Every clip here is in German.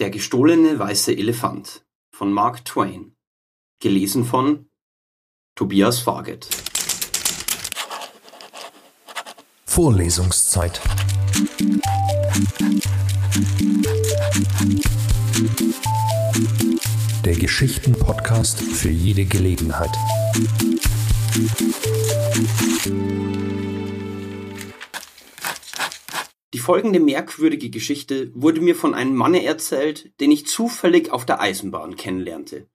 Der gestohlene weiße Elefant von Mark Twain. Gelesen von Tobias Farget. Vorlesungszeit. Der Geschichten-Podcast für jede Gelegenheit. Folgende merkwürdige Geschichte wurde mir von einem Manne erzählt, den ich zufällig auf der Eisenbahn kennenlernte.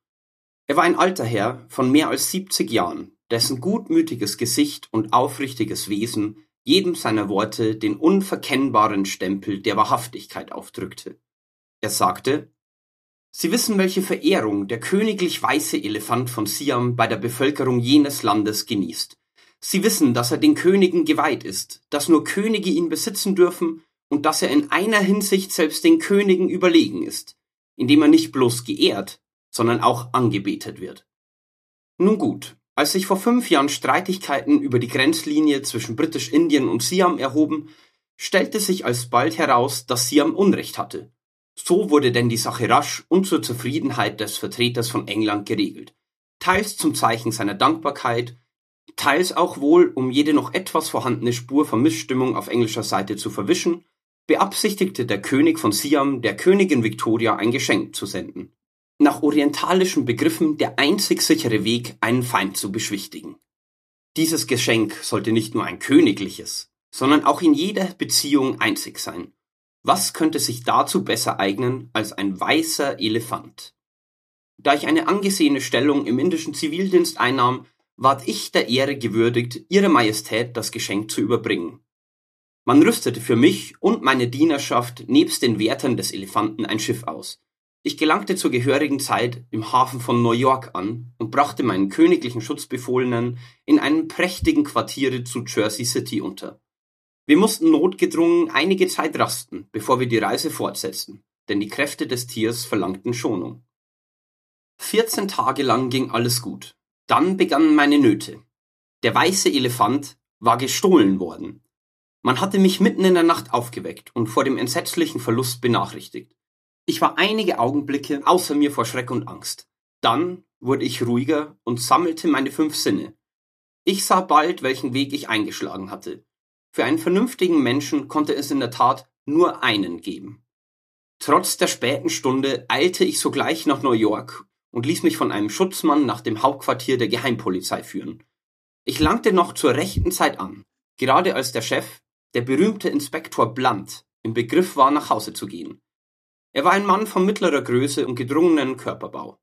Er war ein alter Herr von mehr als 70 Jahren, dessen gutmütiges Gesicht und aufrichtiges Wesen jedem seiner Worte den unverkennbaren Stempel der Wahrhaftigkeit aufdrückte. Er sagte, Sie wissen, welche Verehrung der königlich weiße Elefant von Siam bei der Bevölkerung jenes Landes genießt. Sie wissen, dass er den Königen geweiht ist, dass nur Könige ihn besitzen dürfen und dass er in einer Hinsicht selbst den Königen überlegen ist, indem er nicht bloß geehrt, sondern auch angebetet wird. Nun gut, als sich vor fünf Jahren Streitigkeiten über die Grenzlinie zwischen Britisch-Indien und Siam erhoben, stellte sich alsbald heraus, dass Siam Unrecht hatte. So wurde denn die Sache rasch und zur Zufriedenheit des Vertreters von England geregelt, teils zum Zeichen seiner Dankbarkeit, teils auch wohl, um jede noch etwas vorhandene Spur von Missstimmung auf englischer Seite zu verwischen, beabsichtigte der König von Siam der Königin Victoria ein Geschenk zu senden. Nach orientalischen Begriffen der einzig sichere Weg, einen Feind zu beschwichtigen. Dieses Geschenk sollte nicht nur ein königliches, sondern auch in jeder Beziehung einzig sein. Was könnte sich dazu besser eignen als ein weißer Elefant? Da ich eine angesehene Stellung im indischen Zivildienst einnahm, ward ich der Ehre gewürdigt, Ihre Majestät das Geschenk zu überbringen. Man rüstete für mich und meine Dienerschaft nebst den Wärtern des Elefanten ein Schiff aus. Ich gelangte zur gehörigen Zeit im Hafen von New York an und brachte meinen königlichen Schutzbefohlenen in einem prächtigen Quartiere zu Jersey City unter. Wir mussten notgedrungen einige Zeit rasten, bevor wir die Reise fortsetzten, denn die Kräfte des Tiers verlangten Schonung. Vierzehn Tage lang ging alles gut. Dann begannen meine Nöte. Der weiße Elefant war gestohlen worden. Man hatte mich mitten in der Nacht aufgeweckt und vor dem entsetzlichen Verlust benachrichtigt. Ich war einige Augenblicke außer mir vor Schreck und Angst. Dann wurde ich ruhiger und sammelte meine fünf Sinne. Ich sah bald, welchen Weg ich eingeschlagen hatte. Für einen vernünftigen Menschen konnte es in der Tat nur einen geben. Trotz der späten Stunde eilte ich sogleich nach New York und ließ mich von einem Schutzmann nach dem Hauptquartier der Geheimpolizei führen. Ich langte noch zur rechten Zeit an, gerade als der Chef, der berühmte Inspektor Blunt, im Begriff war, nach Hause zu gehen. Er war ein Mann von mittlerer Größe und gedrungenen Körperbau.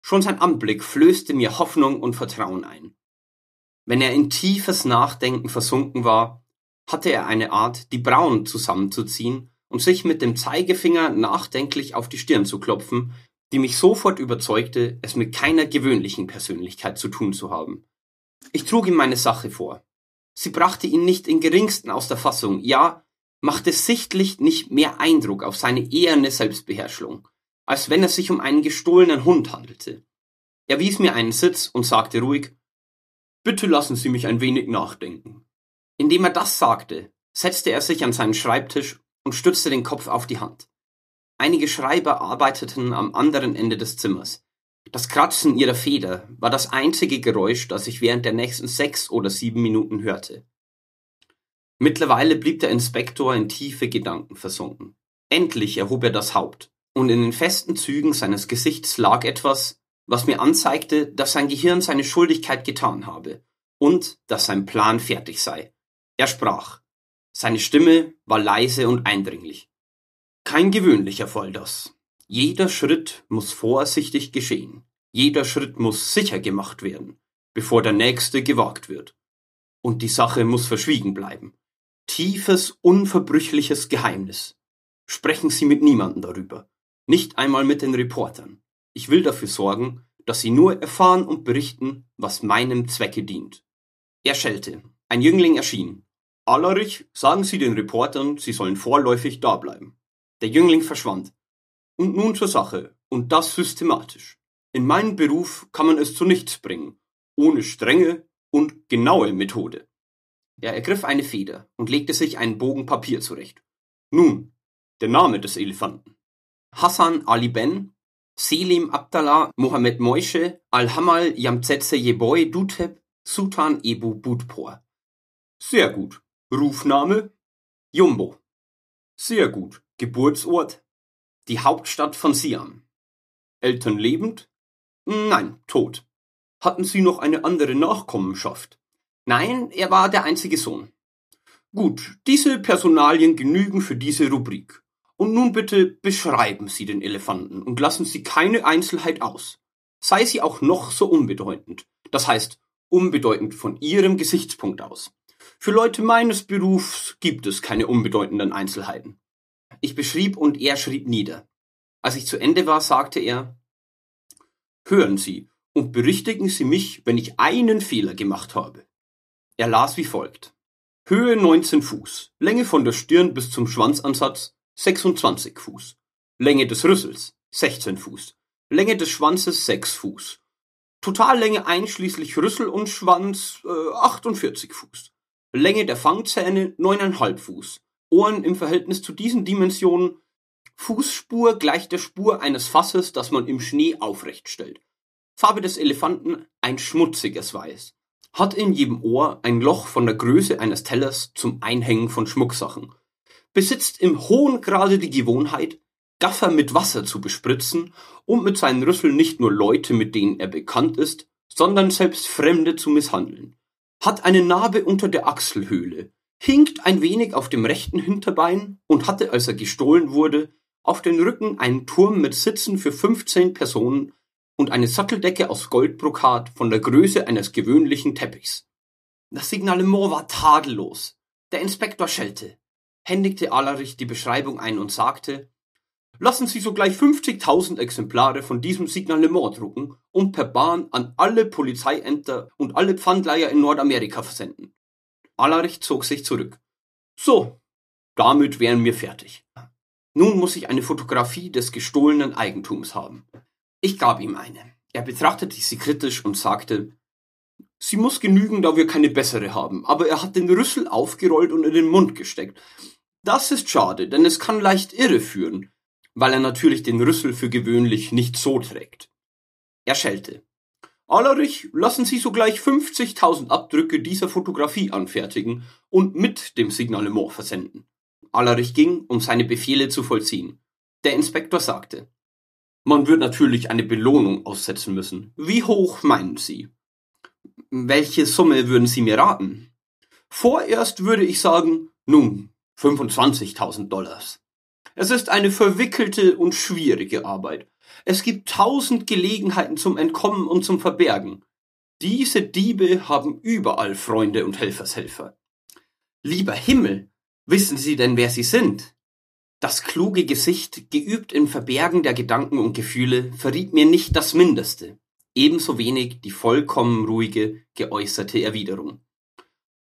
Schon sein Anblick flößte mir Hoffnung und Vertrauen ein. Wenn er in tiefes Nachdenken versunken war, hatte er eine Art, die Brauen zusammenzuziehen und sich mit dem Zeigefinger nachdenklich auf die Stirn zu klopfen, die mich sofort überzeugte, es mit keiner gewöhnlichen Persönlichkeit zu tun zu haben. Ich trug ihm meine Sache vor. Sie brachte ihn nicht in geringsten aus der Fassung, ja, machte sichtlich nicht mehr Eindruck auf seine eherne Selbstbeherrschung, als wenn es sich um einen gestohlenen Hund handelte. Er wies mir einen Sitz und sagte ruhig, Bitte lassen Sie mich ein wenig nachdenken. Indem er das sagte, setzte er sich an seinen Schreibtisch und stützte den Kopf auf die Hand. Einige Schreiber arbeiteten am anderen Ende des Zimmers. Das Kratzen ihrer Feder war das einzige Geräusch, das ich während der nächsten sechs oder sieben Minuten hörte. Mittlerweile blieb der Inspektor in tiefe Gedanken versunken. Endlich erhob er das Haupt, und in den festen Zügen seines Gesichts lag etwas, was mir anzeigte, dass sein Gehirn seine Schuldigkeit getan habe und dass sein Plan fertig sei. Er sprach. Seine Stimme war leise und eindringlich. Kein gewöhnlicher Fall das. Jeder Schritt muss vorsichtig geschehen. Jeder Schritt muss sicher gemacht werden, bevor der nächste gewagt wird. Und die Sache muss verschwiegen bleiben. Tiefes, unverbrüchliches Geheimnis. Sprechen Sie mit niemandem darüber. Nicht einmal mit den Reportern. Ich will dafür sorgen, dass Sie nur erfahren und berichten, was meinem Zwecke dient. Er schellte. Ein Jüngling erschien. Allerich, sagen Sie den Reportern, sie sollen vorläufig dableiben. Der Jüngling verschwand. Und nun zur Sache, und das systematisch. In meinem Beruf kann man es zu nichts bringen, ohne strenge und genaue Methode. Er ergriff eine Feder und legte sich einen Bogen Papier zurecht. Nun, der Name des Elefanten. Hassan Ali Ben, Selim Abdallah Mohammed Moishe, Al-Hamal Yamzetse Yeboy Duteb, Sultan Ebu Budpor. Sehr gut. Rufname? Jumbo. Sehr gut. Geburtsort? Die Hauptstadt von Siam. Eltern lebend? Nein, tot. Hatten Sie noch eine andere Nachkommenschaft? Nein, er war der einzige Sohn. Gut, diese Personalien genügen für diese Rubrik. Und nun bitte beschreiben Sie den Elefanten und lassen Sie keine Einzelheit aus. Sei sie auch noch so unbedeutend. Das heißt, unbedeutend von Ihrem Gesichtspunkt aus. Für Leute meines Berufs gibt es keine unbedeutenden Einzelheiten. Ich beschrieb und er schrieb nieder. Als ich zu Ende war, sagte er, Hören Sie und berichtigen Sie mich, wenn ich einen Fehler gemacht habe. Er las wie folgt. Höhe 19 Fuß, Länge von der Stirn bis zum Schwanzansatz 26 Fuß, Länge des Rüssels 16 Fuß, Länge des Schwanzes 6 Fuß, Totallänge einschließlich Rüssel und Schwanz äh, 48 Fuß, Länge der Fangzähne 9,5 Fuß, Ohren im Verhältnis zu diesen Dimensionen, Fußspur gleich der Spur eines Fasses, das man im Schnee aufrecht stellt. Farbe des Elefanten ein schmutziges Weiß. Hat in jedem Ohr ein Loch von der Größe eines Tellers zum Einhängen von Schmucksachen besitzt im hohen Grade die Gewohnheit, Gaffer mit Wasser zu bespritzen und mit seinen Rüsseln nicht nur Leute, mit denen er bekannt ist, sondern selbst Fremde zu misshandeln. Hat eine Narbe unter der Achselhöhle, hinkt ein wenig auf dem rechten Hinterbein und hatte, als er gestohlen wurde, auf den Rücken einen Turm mit Sitzen für 15 Personen und eine Satteldecke aus Goldbrokat von der Größe eines gewöhnlichen Teppichs. Das Signalement war tadellos. Der Inspektor schellte händigte Alarich die Beschreibung ein und sagte, lassen Sie sogleich 50.000 Exemplare von diesem Signalement drucken und per Bahn an alle Polizeiämter und alle Pfandleiher in Nordamerika versenden. Alarich zog sich zurück. So, damit wären wir fertig. Nun muss ich eine Fotografie des gestohlenen Eigentums haben. Ich gab ihm eine. Er betrachtete sie kritisch und sagte, Sie muss genügen, da wir keine bessere haben, aber er hat den Rüssel aufgerollt und in den Mund gesteckt. Das ist schade, denn es kann leicht irreführen, weil er natürlich den Rüssel für gewöhnlich nicht so trägt. Er schellte. Allerich, lassen Sie sogleich 50.000 Abdrücke dieser Fotografie anfertigen und mit dem Signalement versenden. Allerich ging, um seine Befehle zu vollziehen. Der Inspektor sagte, man wird natürlich eine Belohnung aussetzen müssen. Wie hoch meinen Sie? Welche Summe würden Sie mir raten? Vorerst würde ich sagen, nun, 25.000 Dollars. Es ist eine verwickelte und schwierige Arbeit. Es gibt tausend Gelegenheiten zum Entkommen und zum Verbergen. Diese Diebe haben überall Freunde und Helfershelfer. Lieber Himmel, wissen Sie denn, wer Sie sind? Das kluge Gesicht, geübt im Verbergen der Gedanken und Gefühle, verriet mir nicht das Mindeste, ebenso wenig die vollkommen ruhige, geäußerte Erwiderung.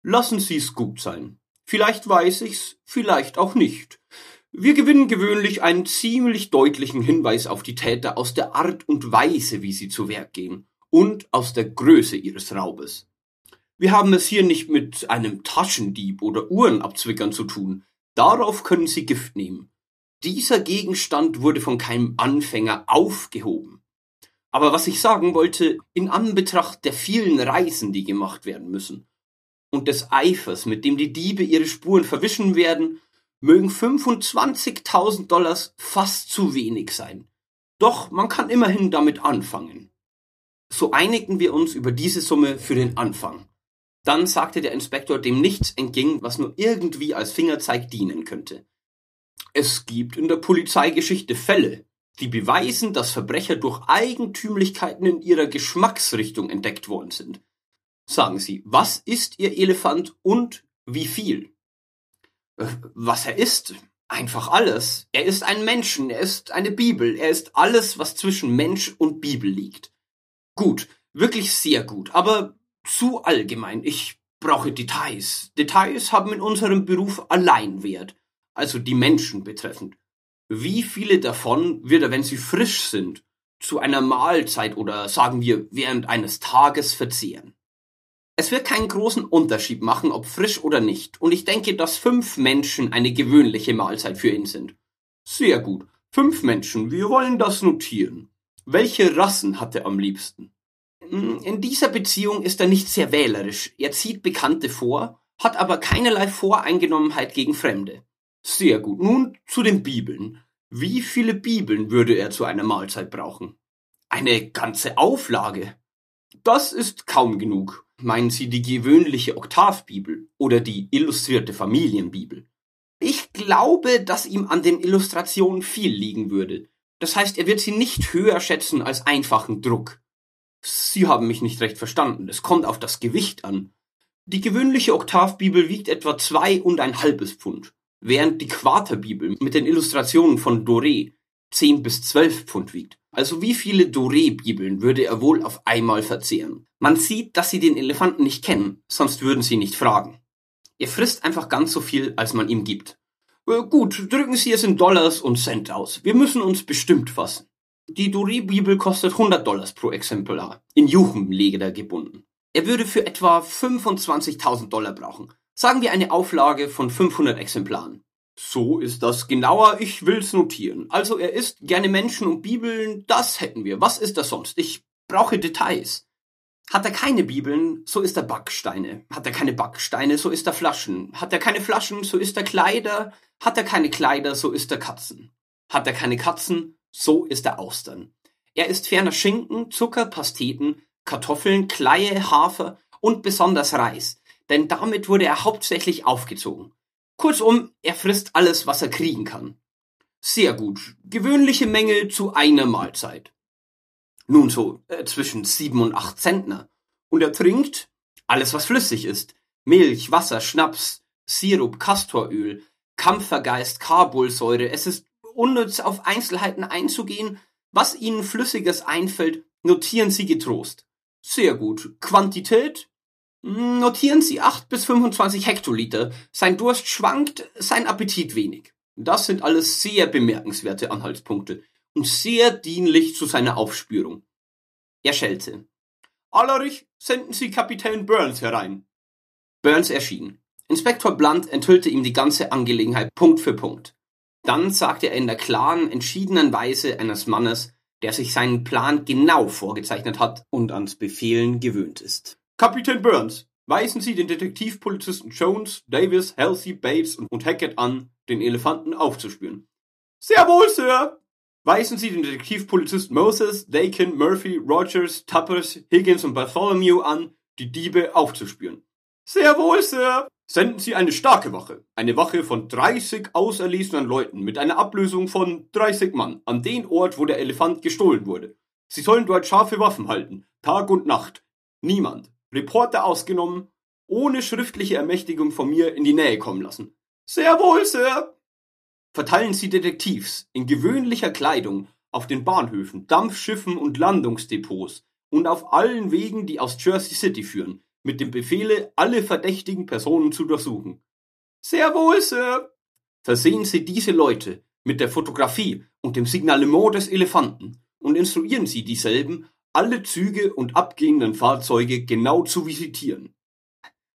Lassen Sie's gut sein. Vielleicht weiß ich's, vielleicht auch nicht. Wir gewinnen gewöhnlich einen ziemlich deutlichen Hinweis auf die Täter aus der Art und Weise, wie sie zu Werk gehen und aus der Größe ihres Raubes. Wir haben es hier nicht mit einem Taschendieb oder Uhrenabzwickern zu tun. Darauf können Sie Gift nehmen. Dieser Gegenstand wurde von keinem Anfänger aufgehoben. Aber was ich sagen wollte, in Anbetracht der vielen Reisen, die gemacht werden müssen, und des Eifers, mit dem die Diebe ihre Spuren verwischen werden, mögen 25.000 Dollars fast zu wenig sein. Doch man kann immerhin damit anfangen. So einigten wir uns über diese Summe für den Anfang. Dann sagte der Inspektor, dem nichts entging, was nur irgendwie als Fingerzeig dienen könnte. Es gibt in der Polizeigeschichte Fälle, die beweisen, dass Verbrecher durch Eigentümlichkeiten in ihrer Geschmacksrichtung entdeckt worden sind. Sagen Sie, was ist Ihr Elefant und wie viel? Was er ist? Einfach alles. Er ist ein Menschen, er ist eine Bibel, er ist alles, was zwischen Mensch und Bibel liegt. Gut, wirklich sehr gut, aber zu allgemein. Ich brauche Details. Details haben in unserem Beruf allein Wert, also die Menschen betreffend. Wie viele davon wird er, wenn sie frisch sind, zu einer Mahlzeit oder sagen wir während eines Tages verzehren? Es wird keinen großen Unterschied machen, ob frisch oder nicht, und ich denke, dass fünf Menschen eine gewöhnliche Mahlzeit für ihn sind. Sehr gut. Fünf Menschen, wir wollen das notieren. Welche Rassen hat er am liebsten? Hm, in dieser Beziehung ist er nicht sehr wählerisch. Er zieht Bekannte vor, hat aber keinerlei Voreingenommenheit gegen Fremde. Sehr gut. Nun zu den Bibeln. Wie viele Bibeln würde er zu einer Mahlzeit brauchen? Eine ganze Auflage. Das ist kaum genug. Meinen Sie die gewöhnliche Oktavbibel oder die illustrierte Familienbibel? Ich glaube, dass ihm an den Illustrationen viel liegen würde. Das heißt, er wird sie nicht höher schätzen als einfachen Druck. Sie haben mich nicht recht verstanden. Es kommt auf das Gewicht an. Die gewöhnliche Oktavbibel wiegt etwa zwei und ein halbes Pfund, während die Quaterbibel mit den Illustrationen von Doré zehn bis zwölf Pfund wiegt. Also wie viele Doré-Bibeln würde er wohl auf einmal verzehren? Man sieht, dass sie den Elefanten nicht kennen, sonst würden sie nicht fragen. Er frisst einfach ganz so viel, als man ihm gibt. Äh, gut, drücken Sie es in Dollars und Cent aus. Wir müssen uns bestimmt fassen. Die Doré-Bibel kostet 100 Dollars pro Exemplar, in Juchenleder gebunden. Er würde für etwa 25.000 Dollar brauchen. Sagen wir eine Auflage von 500 Exemplaren. So ist das genauer, ich will's notieren. Also er isst gerne Menschen und Bibeln, das hätten wir. Was ist das sonst? Ich brauche Details. Hat er keine Bibeln, so ist er Backsteine. Hat er keine Backsteine, so ist er Flaschen. Hat er keine Flaschen, so ist er Kleider. Hat er keine Kleider, so ist er Katzen. Hat er keine Katzen, so ist er Austern. Er isst ferner Schinken, Zucker, Pasteten, Kartoffeln, Kleie, Hafer und besonders Reis, denn damit wurde er hauptsächlich aufgezogen. Kurzum, er frisst alles, was er kriegen kann. Sehr gut. Gewöhnliche Menge zu einer Mahlzeit. Nun so äh, zwischen sieben und acht Zentner. Und er trinkt alles, was flüssig ist. Milch, Wasser, Schnaps, Sirup, Castoröl, Kampfergeist, Carbolsäure. Es ist unnütz, auf Einzelheiten einzugehen. Was Ihnen Flüssiges einfällt, notieren Sie getrost. Sehr gut. Quantität? Notieren Sie 8 bis 25 Hektoliter. Sein Durst schwankt, sein Appetit wenig. Das sind alles sehr bemerkenswerte Anhaltspunkte und sehr dienlich zu seiner Aufspürung. Er schellte. Allerich, senden Sie Kapitän Burns herein. Burns erschien. Inspektor Blunt enthüllte ihm die ganze Angelegenheit Punkt für Punkt. Dann sagte er in der klaren, entschiedenen Weise eines Mannes, der sich seinen Plan genau vorgezeichnet hat und ans Befehlen gewöhnt ist. Kapitän Burns, weisen Sie den Detektivpolizisten Jones, Davis, Halsey, Bates und Hackett an, den Elefanten aufzuspüren. Sehr wohl, Sir! Weisen Sie den Detektivpolizisten Moses, Dakin, Murphy, Rogers, Tuppers, Higgins und Bartholomew an, die Diebe aufzuspüren. Sehr wohl, Sir! Senden Sie eine starke Wache, eine Wache von 30 auserlesenen Leuten mit einer Ablösung von 30 Mann an den Ort, wo der Elefant gestohlen wurde. Sie sollen dort scharfe Waffen halten, Tag und Nacht. Niemand, Reporter ausgenommen, ohne schriftliche Ermächtigung von mir in die Nähe kommen lassen. Sehr wohl, Sir! Verteilen Sie Detektivs in gewöhnlicher Kleidung auf den Bahnhöfen, Dampfschiffen und Landungsdepots und auf allen Wegen, die aus Jersey City führen, mit dem Befehle, alle verdächtigen Personen zu durchsuchen. Sehr wohl, Sir. Versehen Sie diese Leute mit der Fotografie und dem Signalement des Elefanten und instruieren Sie dieselben, alle Züge und abgehenden Fahrzeuge genau zu visitieren.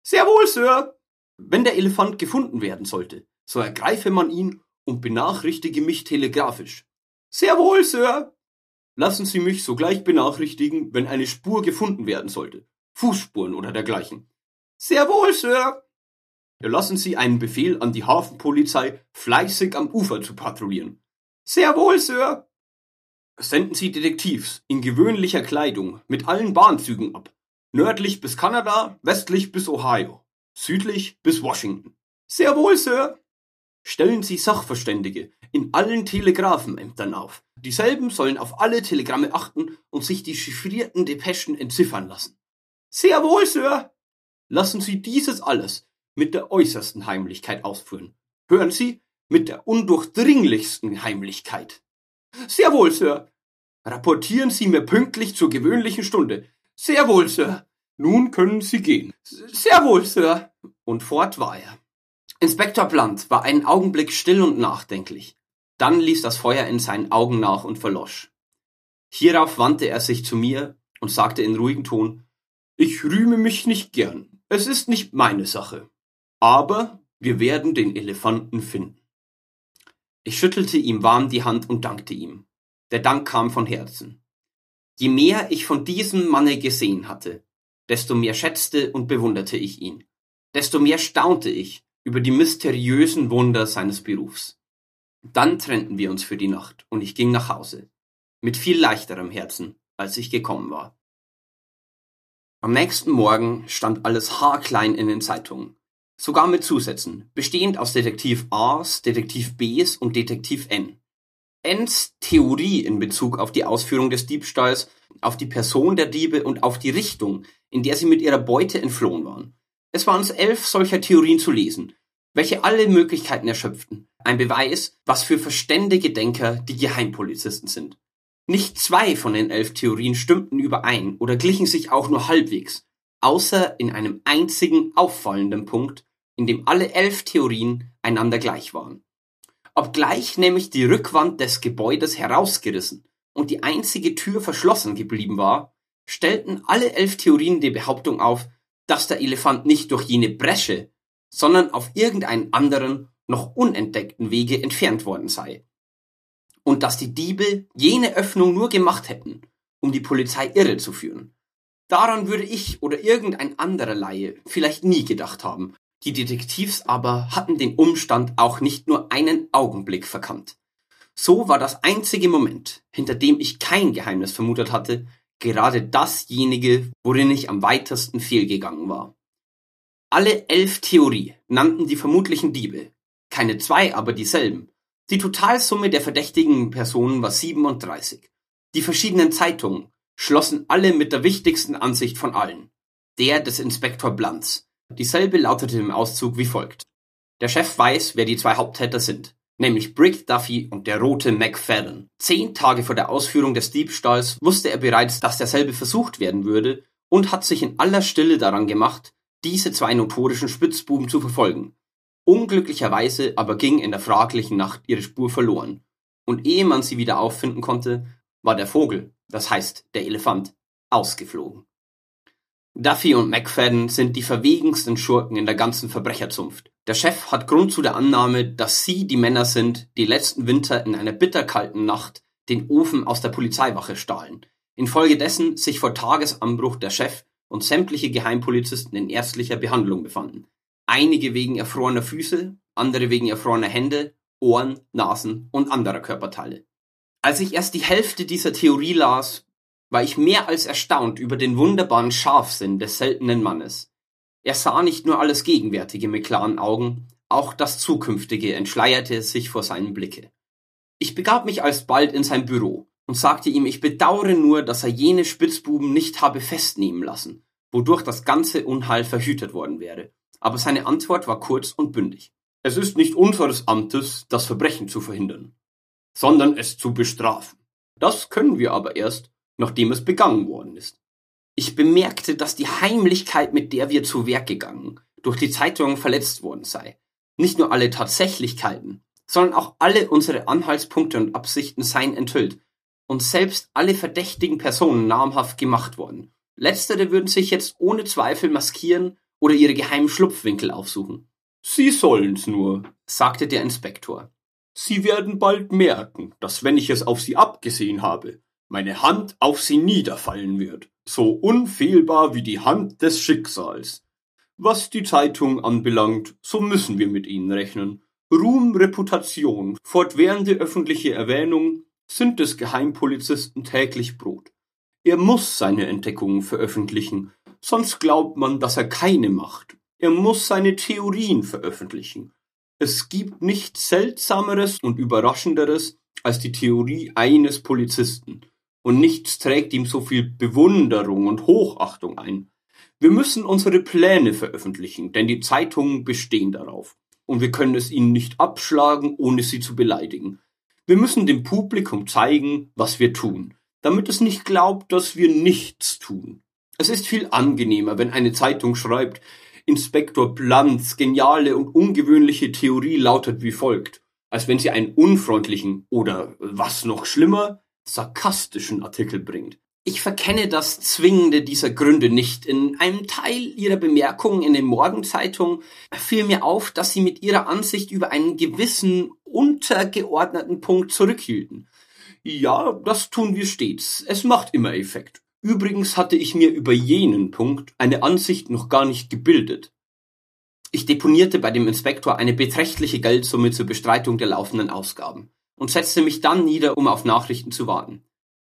Sehr wohl, Sir. Wenn der Elefant gefunden werden sollte, so ergreife man ihn und benachrichtige mich telegrafisch. Sehr wohl, Sir. Lassen Sie mich sogleich benachrichtigen, wenn eine Spur gefunden werden sollte. Fußspuren oder dergleichen. Sehr wohl, Sir. Erlassen Sie einen Befehl an die Hafenpolizei, fleißig am Ufer zu patrouillieren. Sehr wohl, Sir. Senden Sie Detektivs in gewöhnlicher Kleidung mit allen Bahnzügen ab. Nördlich bis Kanada, westlich bis Ohio, südlich bis Washington. Sehr wohl, Sir. Stellen Sie Sachverständige in allen Telegrafenämtern auf. Dieselben sollen auf alle Telegramme achten und sich die chiffrierten Depeschen entziffern lassen. Sehr wohl, Sir. Lassen Sie dieses alles mit der äußersten Heimlichkeit ausführen. Hören Sie, mit der undurchdringlichsten Heimlichkeit. Sehr wohl, Sir. Rapportieren Sie mir pünktlich zur gewöhnlichen Stunde. Sehr wohl, Sir. Nun können Sie gehen. Sehr wohl, Sir. Und fort war er. Inspektor Blunt war einen Augenblick still und nachdenklich. Dann ließ das Feuer in seinen Augen nach und verlosch. Hierauf wandte er sich zu mir und sagte in ruhigem Ton, ich rühme mich nicht gern. Es ist nicht meine Sache. Aber wir werden den Elefanten finden. Ich schüttelte ihm warm die Hand und dankte ihm. Der Dank kam von Herzen. Je mehr ich von diesem Manne gesehen hatte, desto mehr schätzte und bewunderte ich ihn, desto mehr staunte ich über die mysteriösen Wunder seines Berufs. Dann trennten wir uns für die Nacht und ich ging nach Hause, mit viel leichterem Herzen, als ich gekommen war. Am nächsten Morgen stand alles haarklein in den Zeitungen sogar mit Zusätzen, bestehend aus Detektiv A's, Detektiv B's und Detektiv N. N's Theorie in Bezug auf die Ausführung des Diebstahls, auf die Person der Diebe und auf die Richtung, in der sie mit ihrer Beute entflohen waren. Es waren elf solcher Theorien zu lesen, welche alle Möglichkeiten erschöpften. Ein Beweis, was für verständige Denker die Geheimpolizisten sind. Nicht zwei von den elf Theorien stimmten überein oder glichen sich auch nur halbwegs, außer in einem einzigen auffallenden Punkt, in dem alle elf Theorien einander gleich waren. Obgleich nämlich die Rückwand des Gebäudes herausgerissen und die einzige Tür verschlossen geblieben war, stellten alle elf Theorien die Behauptung auf, dass der Elefant nicht durch jene Bresche, sondern auf irgendeinen anderen, noch unentdeckten Wege entfernt worden sei. Und dass die Diebe jene Öffnung nur gemacht hätten, um die Polizei irre zu führen. Daran würde ich oder irgendein anderer Laie vielleicht nie gedacht haben, die Detektivs aber hatten den Umstand auch nicht nur einen Augenblick verkannt. So war das einzige Moment, hinter dem ich kein Geheimnis vermutet hatte, gerade dasjenige, worin ich am weitesten fehlgegangen war. Alle elf Theorie nannten die vermutlichen Diebe, keine zwei, aber dieselben. Die Totalsumme der verdächtigen Personen war 37. Die verschiedenen Zeitungen schlossen alle mit der wichtigsten Ansicht von allen, der des Inspektor Blanz, Dieselbe lautete im Auszug wie folgt: Der Chef weiß, wer die zwei Haupttäter sind, nämlich Brick Duffy und der rote McFadden. Zehn Tage vor der Ausführung des Diebstahls wusste er bereits, dass derselbe versucht werden würde und hat sich in aller Stille daran gemacht, diese zwei notorischen Spitzbuben zu verfolgen. Unglücklicherweise aber ging in der fraglichen Nacht ihre Spur verloren, und ehe man sie wieder auffinden konnte, war der Vogel, das heißt der Elefant, ausgeflogen. Duffy und McFadden sind die verwegensten Schurken in der ganzen Verbrecherzunft. Der Chef hat Grund zu der Annahme, dass sie die Männer sind, die letzten Winter in einer bitterkalten Nacht den Ofen aus der Polizeiwache stahlen. Infolgedessen sich vor Tagesanbruch der Chef und sämtliche Geheimpolizisten in ärztlicher Behandlung befanden. Einige wegen erfrorener Füße, andere wegen erfrorener Hände, Ohren, Nasen und anderer Körperteile. Als ich erst die Hälfte dieser Theorie las, war ich mehr als erstaunt über den wunderbaren Scharfsinn des seltenen Mannes. Er sah nicht nur alles Gegenwärtige mit klaren Augen, auch das Zukünftige entschleierte sich vor seinem Blicke. Ich begab mich alsbald in sein Büro und sagte ihm, ich bedauere nur, dass er jene Spitzbuben nicht habe festnehmen lassen, wodurch das ganze Unheil verhütet worden wäre. Aber seine Antwort war kurz und bündig. Es ist nicht unseres Amtes, das Verbrechen zu verhindern, sondern es zu bestrafen. Das können wir aber erst, nachdem es begangen worden ist. Ich bemerkte, dass die Heimlichkeit, mit der wir zu Werk gegangen, durch die Zeitungen verletzt worden sei. Nicht nur alle Tatsächlichkeiten, sondern auch alle unsere Anhaltspunkte und Absichten seien enthüllt und selbst alle verdächtigen Personen namhaft gemacht worden. Letztere würden sich jetzt ohne Zweifel maskieren oder ihre geheimen Schlupfwinkel aufsuchen. Sie sollen's nur, sagte der Inspektor. Sie werden bald merken, dass wenn ich es auf Sie abgesehen habe, meine Hand auf sie niederfallen wird, so unfehlbar wie die Hand des Schicksals. Was die Zeitung anbelangt, so müssen wir mit ihnen rechnen. Ruhm, Reputation, fortwährende öffentliche Erwähnung sind des Geheimpolizisten täglich Brot. Er muss seine Entdeckungen veröffentlichen, sonst glaubt man, dass er keine macht. Er muss seine Theorien veröffentlichen. Es gibt nichts Seltsameres und Überraschenderes als die Theorie eines Polizisten und nichts trägt ihm so viel Bewunderung und Hochachtung ein. Wir müssen unsere Pläne veröffentlichen, denn die Zeitungen bestehen darauf. Und wir können es ihnen nicht abschlagen, ohne sie zu beleidigen. Wir müssen dem Publikum zeigen, was wir tun, damit es nicht glaubt, dass wir nichts tun. Es ist viel angenehmer, wenn eine Zeitung schreibt, Inspektor Blanz geniale und ungewöhnliche Theorie lautet wie folgt, als wenn sie einen unfreundlichen oder was noch schlimmer sarkastischen Artikel bringt. Ich verkenne das Zwingende dieser Gründe nicht. In einem Teil Ihrer Bemerkungen in den Morgenzeitungen fiel mir auf, dass Sie mit Ihrer Ansicht über einen gewissen untergeordneten Punkt zurückhielten. Ja, das tun wir stets. Es macht immer Effekt. Übrigens hatte ich mir über jenen Punkt eine Ansicht noch gar nicht gebildet. Ich deponierte bei dem Inspektor eine beträchtliche Geldsumme zur Bestreitung der laufenden Ausgaben und setzte mich dann nieder, um auf Nachrichten zu warten.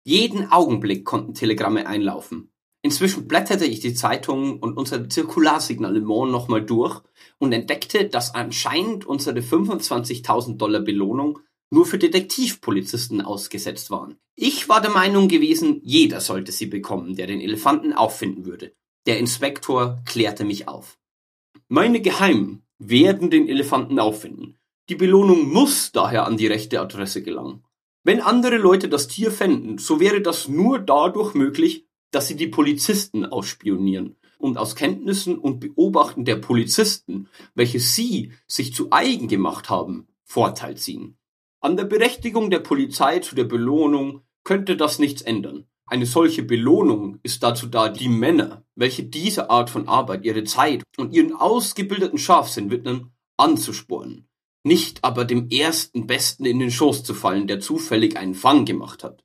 Jeden Augenblick konnten Telegramme einlaufen. Inzwischen blätterte ich die Zeitungen und unser Zirkularsignalement nochmal durch und entdeckte, dass anscheinend unsere 25.000 Dollar Belohnung nur für Detektivpolizisten ausgesetzt waren. Ich war der Meinung gewesen, jeder sollte sie bekommen, der den Elefanten auffinden würde. Der Inspektor klärte mich auf. Meine Geheimen werden den Elefanten auffinden. Die Belohnung muss daher an die rechte Adresse gelangen. Wenn andere Leute das Tier fänden, so wäre das nur dadurch möglich, dass sie die Polizisten ausspionieren und aus Kenntnissen und Beobachten der Polizisten, welche sie sich zu eigen gemacht haben, Vorteil ziehen. An der Berechtigung der Polizei zu der Belohnung könnte das nichts ändern. Eine solche Belohnung ist dazu da, die Männer, welche diese Art von Arbeit ihre Zeit und ihren ausgebildeten Scharfsinn widmen, anzuspornen nicht aber dem ersten Besten in den Schoß zu fallen, der zufällig einen Fang gemacht hat.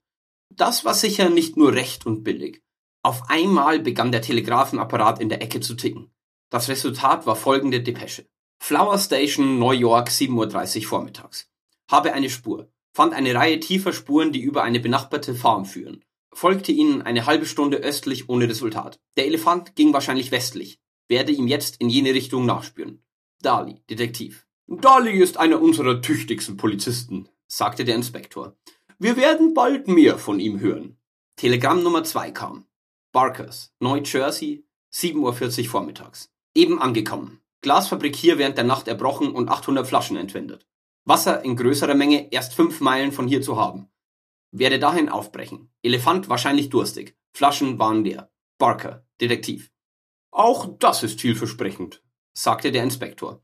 Das war sicher nicht nur recht und billig. Auf einmal begann der Telegrafenapparat in der Ecke zu ticken. Das Resultat war folgende Depesche. Flower Station, New York, 7.30 Uhr vormittags. Habe eine Spur. Fand eine Reihe tiefer Spuren, die über eine benachbarte Farm führen. Folgte ihnen eine halbe Stunde östlich ohne Resultat. Der Elefant ging wahrscheinlich westlich. Werde ihm jetzt in jene Richtung nachspüren. Dali, Detektiv. Dolly ist einer unserer tüchtigsten Polizisten, sagte der Inspektor. Wir werden bald mehr von ihm hören. Telegramm Nummer zwei kam. Barkers, Neu Jersey, 7.40 Uhr vormittags. Eben angekommen. Glasfabrik hier während der Nacht erbrochen und 800 Flaschen entwendet. Wasser in größerer Menge erst fünf Meilen von hier zu haben. Werde dahin aufbrechen. Elefant wahrscheinlich durstig. Flaschen waren leer. Barker, Detektiv. Auch das ist vielversprechend, sagte der Inspektor.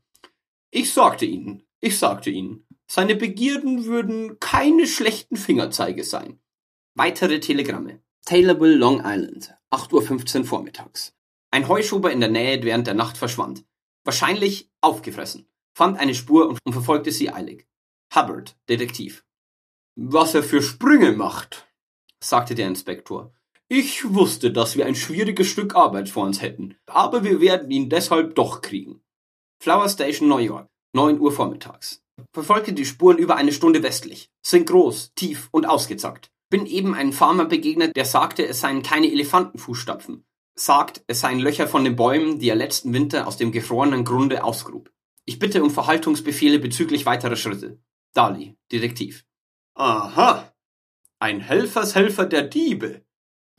Ich sagte Ihnen, ich sagte Ihnen, seine Begierden würden keine schlechten Fingerzeige sein. Weitere Telegramme. Taylorville, Long Island, 8.15 Uhr vormittags. Ein Heuschober in der Nähe während der Nacht verschwand. Wahrscheinlich aufgefressen. Fand eine Spur und verfolgte sie eilig. Hubbard, Detektiv. Was er für Sprünge macht, sagte der Inspektor. Ich wusste, dass wir ein schwieriges Stück Arbeit vor uns hätten, aber wir werden ihn deshalb doch kriegen. Flower Station, New York, 9 Uhr vormittags. Verfolgte die Spuren über eine Stunde westlich. Sind groß, tief und ausgezackt. Bin eben einem Farmer begegnet, der sagte, es seien keine Elefantenfußstapfen. Sagt, es seien Löcher von den Bäumen, die er letzten Winter aus dem gefrorenen Grunde ausgrub. Ich bitte um Verhaltungsbefehle bezüglich weiterer Schritte. Dali, Detektiv. Aha. Ein Helfershelfer der Diebe.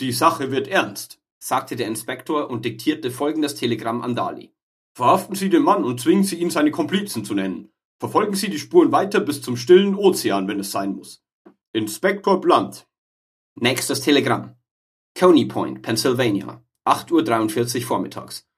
Die Sache wird ernst, sagte der Inspektor und diktierte folgendes Telegramm an Dali. Verhaften Sie den Mann und zwingen Sie ihn, seine Komplizen zu nennen. Verfolgen Sie die Spuren weiter bis zum stillen Ozean, wenn es sein muss. Inspektor Blunt. Nächstes Telegramm. Coney Point, Pennsylvania. 8.43 Uhr vormittags.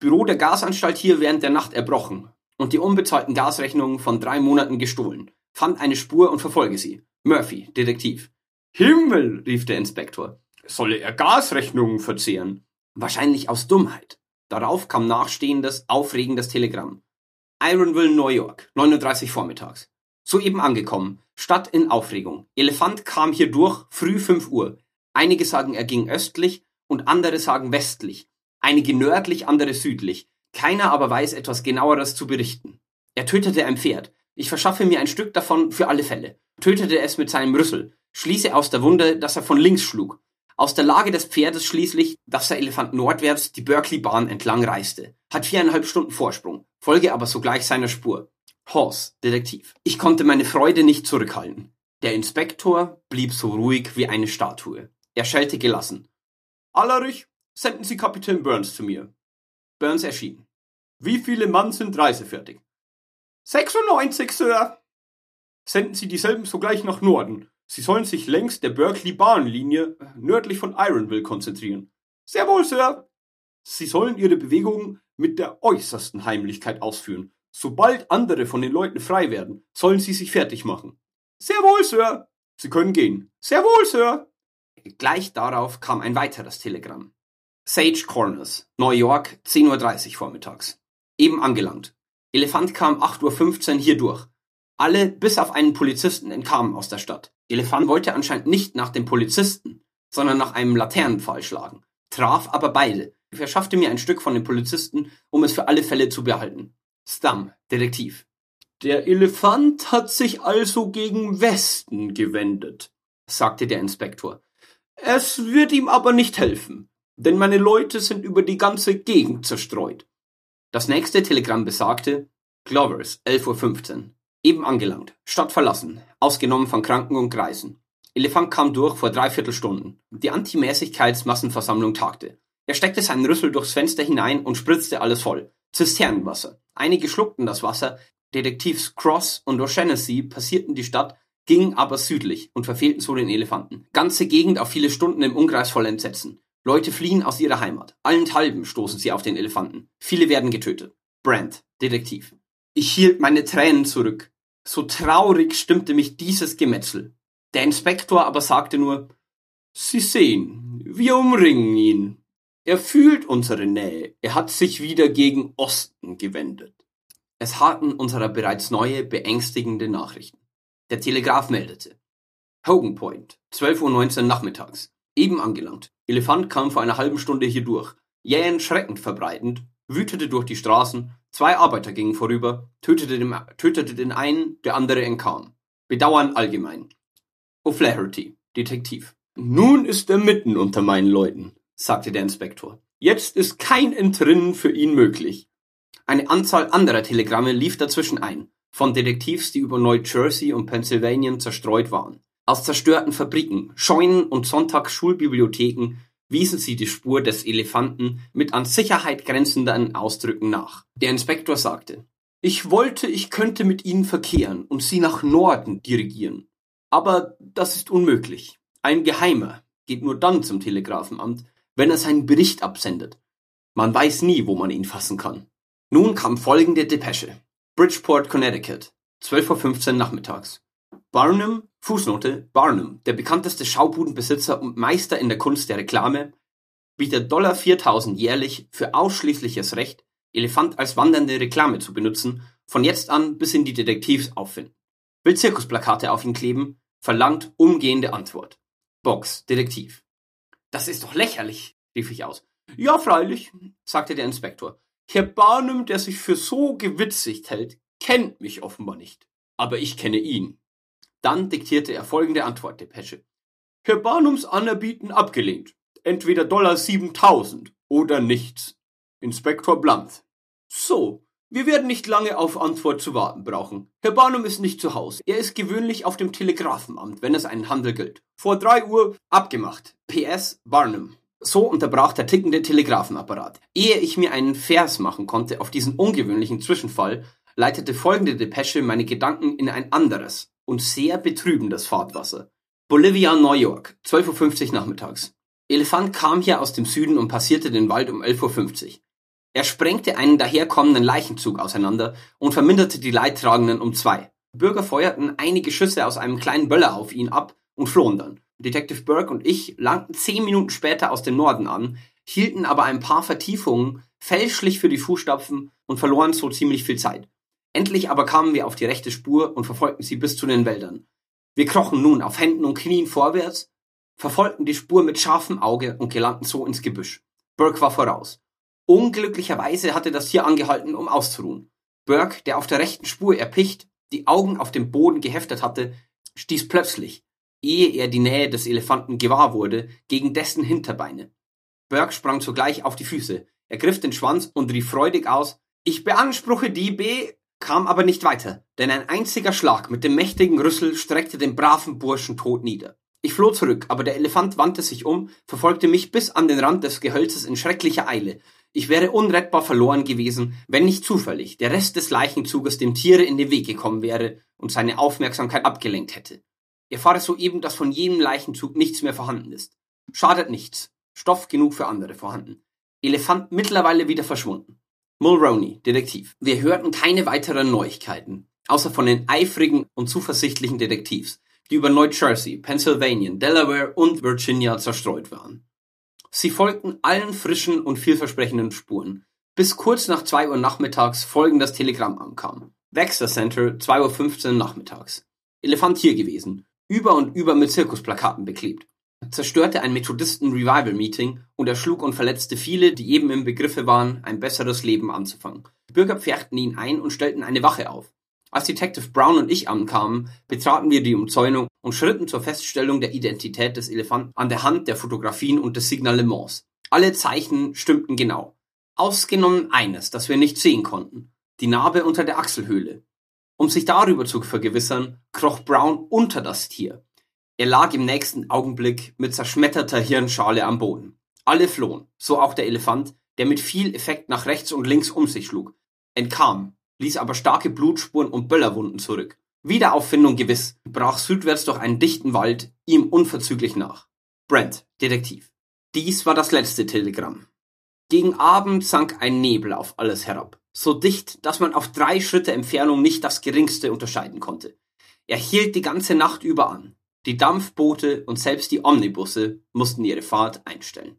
Büro der Gasanstalt hier während der Nacht erbrochen und die unbezahlten Gasrechnungen von drei Monaten gestohlen. Fand eine Spur und verfolge sie. Murphy, Detektiv. Himmel, rief der Inspektor. Solle er Gasrechnungen verzehren? Wahrscheinlich aus Dummheit. Darauf kam nachstehendes, aufregendes Telegramm. Ironville, New York, 39 vormittags. Soeben angekommen. Stadt in Aufregung. Elefant kam hier durch, früh 5 Uhr. Einige sagen, er ging östlich und andere sagen westlich. Einige nördlich, andere südlich. Keiner aber weiß etwas genaueres zu berichten. Er tötete ein Pferd. Ich verschaffe mir ein Stück davon für alle Fälle. Tötete es mit seinem Rüssel. Schließe aus der Wunde, dass er von links schlug. Aus der Lage des Pferdes schließlich, dass der Elefant nordwärts die Berkeley-Bahn entlang reiste. Hat viereinhalb Stunden Vorsprung, folge aber sogleich seiner Spur. Horse, Detektiv. Ich konnte meine Freude nicht zurückhalten. Der Inspektor blieb so ruhig wie eine Statue. Er schellte gelassen. Allerich, senden Sie Kapitän Burns zu mir. Burns erschien. Wie viele Mann sind reisefertig? 96, Sir. Senden Sie dieselben sogleich nach Norden. Sie sollen sich längs der Berkeley-Bahnlinie nördlich von Ironville konzentrieren. Sehr wohl, Sir. Sie sollen ihre Bewegungen mit der äußersten Heimlichkeit ausführen. Sobald andere von den Leuten frei werden, sollen sie sich fertig machen. Sehr wohl, Sir. Sie können gehen. Sehr wohl, Sir. Gleich darauf kam ein weiteres Telegramm. Sage Corners, New York, 10.30 Uhr vormittags. Eben angelangt. Elefant kam 8.15 Uhr hier durch. Alle, bis auf einen Polizisten, entkamen aus der Stadt. Elefant wollte anscheinend nicht nach dem Polizisten, sondern nach einem Laternenpfahl schlagen, traf aber beide, verschaffte mir ein Stück von dem Polizisten, um es für alle Fälle zu behalten. Stam, Detektiv. Der Elefant hat sich also gegen Westen gewendet, sagte der Inspektor. Es wird ihm aber nicht helfen, denn meine Leute sind über die ganze Gegend zerstreut. Das nächste Telegramm besagte, Glovers, 11.15 Uhr. Eben angelangt, Stadt verlassen, ausgenommen von Kranken und Greisen. Elefant kam durch vor dreiviertel Stunden. Die Anti-Mäßigkeits-Massenversammlung tagte. Er steckte seinen Rüssel durchs Fenster hinein und spritzte alles voll. Zisternenwasser. Einige schluckten das Wasser, Detektivs Cross und O'Shaughnessy passierten die Stadt, gingen aber südlich und verfehlten so den Elefanten. Ganze Gegend auf viele Stunden im Umkreis voll Entsetzen. Leute fliehen aus ihrer Heimat. Allenthalben stoßen sie auf den Elefanten. Viele werden getötet. Brand, Detektiv. Ich hielt meine Tränen zurück. So traurig stimmte mich dieses Gemetzel. Der Inspektor aber sagte nur, Sie sehen, wir umringen ihn. Er fühlt unsere Nähe. Er hat sich wieder gegen Osten gewendet. Es harten unserer bereits neue, beängstigende Nachrichten. Der Telegraph meldete. Hogan Point, 12.19 Uhr nachmittags. Eben angelangt. Elefant kam vor einer halben Stunde hier durch. Jähen Schrecken verbreitend, wütete durch die Straßen, zwei Arbeiter gingen vorüber, tötete den, tötete den einen, der andere entkam. Bedauern allgemein. O'Flaherty, Detektiv. Nun ist er mitten unter meinen Leuten, sagte der Inspektor. Jetzt ist kein Entrinnen für ihn möglich. Eine Anzahl anderer Telegramme lief dazwischen ein, von Detektivs, die über New-Jersey und Pennsylvania zerstreut waren. Aus zerstörten Fabriken, Scheunen und Sonntagsschulbibliotheken wiesen sie die Spur des Elefanten mit an Sicherheit grenzenden Ausdrücken nach. Der Inspektor sagte, ich wollte, ich könnte mit ihnen verkehren und sie nach Norden dirigieren. Aber das ist unmöglich. Ein Geheimer geht nur dann zum Telegrafenamt, wenn er seinen Bericht absendet. Man weiß nie, wo man ihn fassen kann. Nun kam folgende Depesche. Bridgeport, Connecticut, 12.15 Uhr nachmittags. Barnum, Fußnote, Barnum, der bekannteste Schaubudenbesitzer und Meister in der Kunst der Reklame, bietet Dollar 4000 jährlich für ausschließliches Recht, Elefant als wandernde Reklame zu benutzen, von jetzt an bis in die Detektivs auffinden. Will Zirkusplakate auf ihn kleben, verlangt umgehende Antwort. Box, Detektiv. Das ist doch lächerlich, rief ich aus. Ja, freilich, sagte der Inspektor. Herr Barnum, der sich für so gewitzigt hält, kennt mich offenbar nicht. Aber ich kenne ihn. Dann diktierte er folgende Antwortdepesche. Herr Barnums Anerbieten abgelehnt. Entweder Dollar 7000 oder nichts. Inspektor Blunt. So, wir werden nicht lange auf Antwort zu warten brauchen. Herr Barnum ist nicht zu Hause. Er ist gewöhnlich auf dem Telegrafenamt, wenn es einen Handel gilt. Vor drei Uhr abgemacht. PS Barnum. So unterbrach der tickende Telegrafenapparat. Ehe ich mir einen Vers machen konnte auf diesen ungewöhnlichen Zwischenfall, leitete folgende Depesche meine Gedanken in ein anderes und sehr betrübendes Fahrtwasser. Bolivia, New York, 12.50 Uhr nachmittags. Elefant kam hier aus dem Süden und passierte den Wald um 11.50 Uhr. Er sprengte einen daherkommenden Leichenzug auseinander und verminderte die Leidtragenden um zwei. Bürger feuerten einige Schüsse aus einem kleinen Böller auf ihn ab und flohen dann. Detective Burke und ich langten zehn Minuten später aus dem Norden an, hielten aber ein paar Vertiefungen fälschlich für die Fußstapfen und verloren so ziemlich viel Zeit. Endlich aber kamen wir auf die rechte Spur und verfolgten sie bis zu den Wäldern. Wir krochen nun auf Händen und Knien vorwärts, verfolgten die Spur mit scharfem Auge und gelangten so ins Gebüsch. Burke war voraus. Unglücklicherweise hatte das Tier angehalten, um auszuruhen. Burke, der auf der rechten Spur erpicht, die Augen auf dem Boden geheftet hatte, stieß plötzlich, ehe er die Nähe des Elefanten gewahr wurde, gegen dessen Hinterbeine. Burke sprang sogleich auf die Füße, ergriff den Schwanz und rief freudig aus, ich beanspruche die B, kam aber nicht weiter, denn ein einziger Schlag mit dem mächtigen Rüssel streckte den braven Burschen tot nieder. Ich floh zurück, aber der Elefant wandte sich um, verfolgte mich bis an den Rand des Gehölzes in schrecklicher Eile. Ich wäre unrettbar verloren gewesen, wenn nicht zufällig der Rest des Leichenzuges dem Tiere in den Weg gekommen wäre und seine Aufmerksamkeit abgelenkt hätte. Erfahre soeben, dass von jedem Leichenzug nichts mehr vorhanden ist. Schadet nichts. Stoff genug für andere vorhanden. Elefant mittlerweile wieder verschwunden. Mulroney, Detektiv. Wir hörten keine weiteren Neuigkeiten, außer von den eifrigen und zuversichtlichen Detektivs, die über Neu-Jersey, Pennsylvania, Delaware und Virginia zerstreut waren. Sie folgten allen frischen und vielversprechenden Spuren, bis kurz nach zwei Uhr nachmittags folgendes Telegramm ankam. Wexler Center, 2.15 Uhr nachmittags. Elefant hier gewesen, über und über mit Zirkusplakaten beklebt. Zerstörte ein Methodisten-Revival-Meeting und erschlug und verletzte viele, die eben im Begriffe waren, ein besseres Leben anzufangen. Die Bürger pferchten ihn ein und stellten eine Wache auf. Als Detective Brown und ich ankamen, betraten wir die Umzäunung und schritten zur Feststellung der Identität des Elefanten an der Hand der Fotografien und des Signalements. Alle Zeichen stimmten genau. Ausgenommen eines, das wir nicht sehen konnten. Die Narbe unter der Achselhöhle. Um sich darüber zu vergewissern, kroch Brown unter das Tier. Er lag im nächsten Augenblick mit zerschmetterter Hirnschale am Boden. Alle flohen, so auch der Elefant, der mit viel Effekt nach rechts und links um sich schlug, entkam, ließ aber starke Blutspuren und Böllerwunden zurück. Wiederauffindung gewiss, brach südwärts durch einen dichten Wald ihm unverzüglich nach. Brent, Detektiv. Dies war das letzte Telegramm. Gegen Abend sank ein Nebel auf alles herab, so dicht, dass man auf drei Schritte Entfernung nicht das geringste unterscheiden konnte. Er hielt die ganze Nacht über an. Die Dampfboote und selbst die Omnibusse mussten ihre Fahrt einstellen.